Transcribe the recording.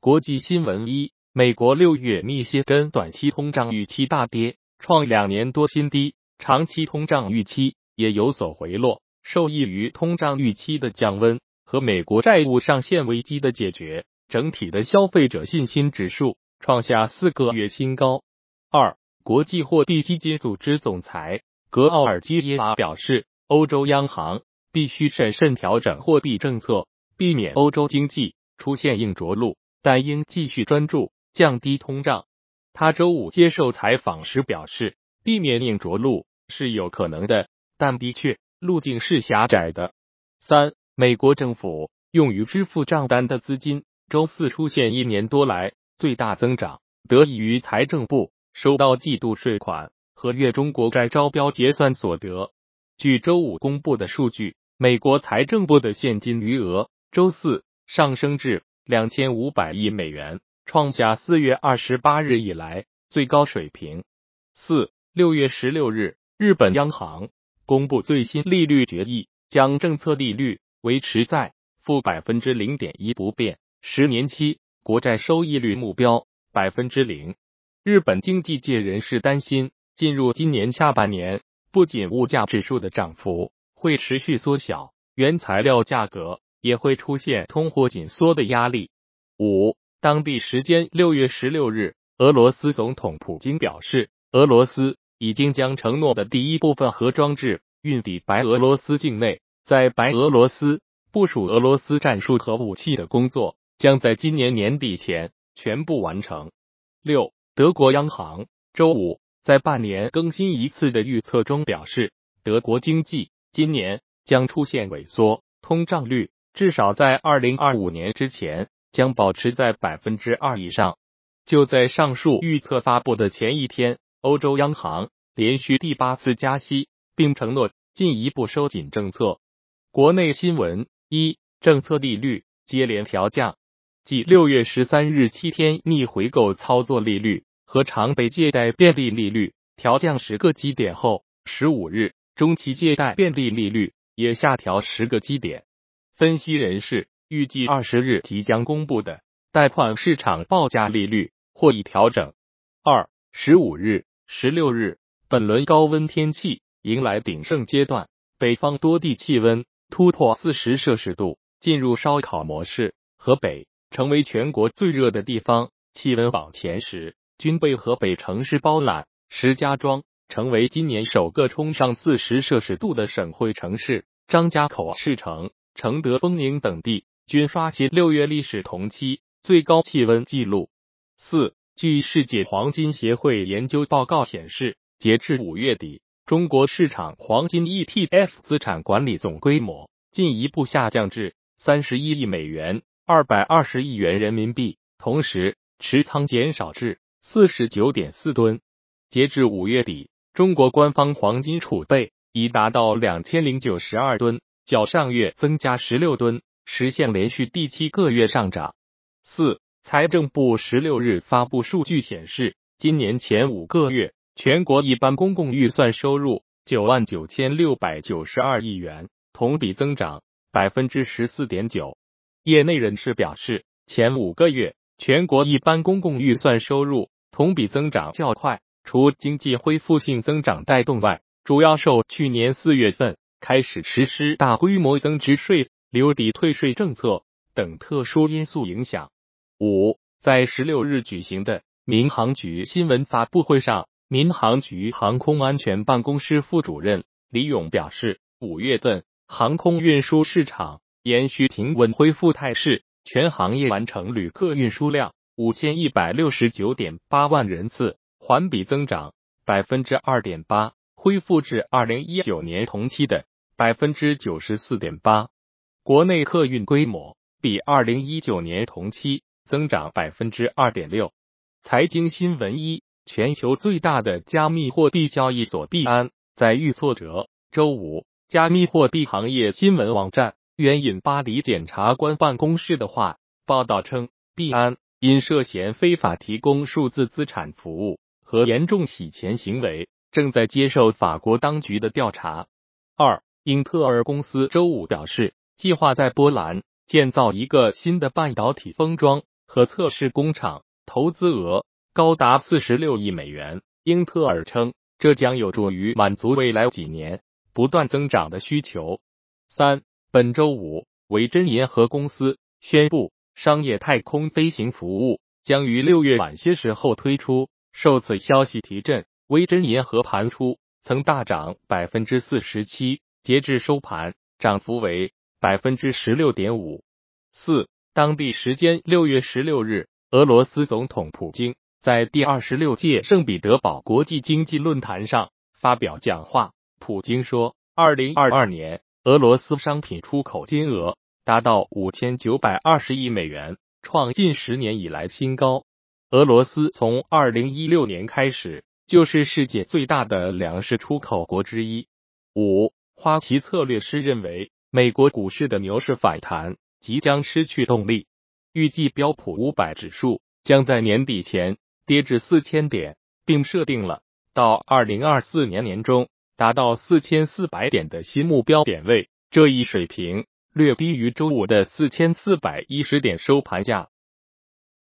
国际新闻一：美国六月密歇根短期通胀预期大跌，创两年多新低，长期通胀预期也有所回落。受益于通胀预期的降温和美国债务上限危机的解决，整体的消费者信心指数创下四个月新高。二，国际货币基金组织总裁格奥尔基耶娃表示，欧洲央行必须审慎调整货币政策，避免欧洲经济出现硬着陆，但应继续专注降低通胀。他周五接受采访时表示，避免硬着陆是有可能的，但的确。路径是狭窄的。三，美国政府用于支付账单的资金周四出现一年多来最大增长，得益于财政部收到季度税款和月中国债招标结算所得。据周五公布的数据，美国财政部的现金余额周四上升至两千五百亿美元，创下四月二十八日以来最高水平。四，六月十六日，日本央行。公布最新利率决议，将政策利率维持在负百分之零点一不变，十年期国债收益率目标百分之零。日本经济界人士担心，进入今年下半年，不仅物价指数的涨幅会持续缩小，原材料价格也会出现通货紧缩的压力。五，当地时间六月十六日，俄罗斯总统普京表示，俄罗斯。已经将承诺的第一部分核装置运抵白俄罗斯境内，在白俄罗斯部署俄罗斯战术核武器的工作将在今年年底前全部完成。六，德国央行周五在半年更新一次的预测中表示，德国经济今年将出现萎缩，通胀率至少在二零二五年之前将保持在百分之二以上。就在上述预测发布的前一天。欧洲央行连续第八次加息，并承诺进一步收紧政策。国内新闻：一、政策利率接连调降，继六月十三日七天逆回购操作利率和常备借贷便利利率调降十个基点后，十五日中期借贷便利利率也下调十个基点。分析人士预计，二十日即将公布的贷款市场报价利率或已调整。二、十五日。十六日，本轮高温天气迎来鼎盛阶段，北方多地气温突破四十摄氏度，进入烧烤模式。河北成为全国最热的地方，气温榜前十均被河北城市包揽。石家庄成为今年首个冲上四十摄氏度的省会城市，张家口、赤城、承德、丰宁等地均刷新六月历史同期最高气温记录。四。据世界黄金协会研究报告显示，截至五月底，中国市场黄金 ETF 资产管理总规模进一步下降至三十一亿美元，二百二十亿元人民币，同时持仓减少至四十九点四吨。截至五月底，中国官方黄金储备已达到两千零九十二吨，较上月增加十六吨，实现连续第七个月上涨。四。财政部十六日发布数据显示，今年前五个月全国一般公共预算收入九万九千六百九十二亿元，同比增长百分之十四点九。业内人士表示，前五个月全国一般公共预算收入同比增长较快，除经济恢复性增长带动外，主要受去年四月份开始实施大规模增值税、留抵退税政策等特殊因素影响。五，在十六日举行的民航局新闻发布会上，民航局航空安全办公室副主任李勇表示，五月份航空运输市场延续平稳恢复态势，全行业完成旅客运输量五千一百六十九点八万人次，环比增长百分之二点八，恢复至二零一九年同期的百分之九十四点八。国内客运规模比二零一九年同期。增长百分之二点六。财经新闻一：全球最大的加密货币交易所币安在遇挫折。周五，加密货币行业新闻网站援引巴黎检察官办公室的话报道称，币安因涉嫌非法提供数字资产服务和严重洗钱行为，正在接受法国当局的调查。二，英特尔公司周五表示，计划在波兰建造一个新的半导体封装。和测试工厂，投资额高达四十六亿美元。英特尔称，这将有助于满足未来几年不断增长的需求。三，本周五，维珍银河公司宣布，商业太空飞行服务将于六月晚些时候推出。受此消息提振，维珍银河盘出曾大涨百分之四十七，截至收盘，涨幅为百分之十六点五四。当地时间六月十六日，俄罗斯总统普京在第二十六届圣彼得堡国际经济论坛上发表讲话。普京说，二零二二年俄罗斯商品出口金额达到五千九百二十亿美元，创近十年以来新高。俄罗斯从二零一六年开始就是世界最大的粮食出口国之一。五花旗策略师认为，美国股市的牛市反弹即将失去动力，预计标普五百指数将在年底前跌至四千点，并设定了到二零二四年年中达到四千四百点的新目标点位。这一水平略低于周五的四千四百一十点收盘价。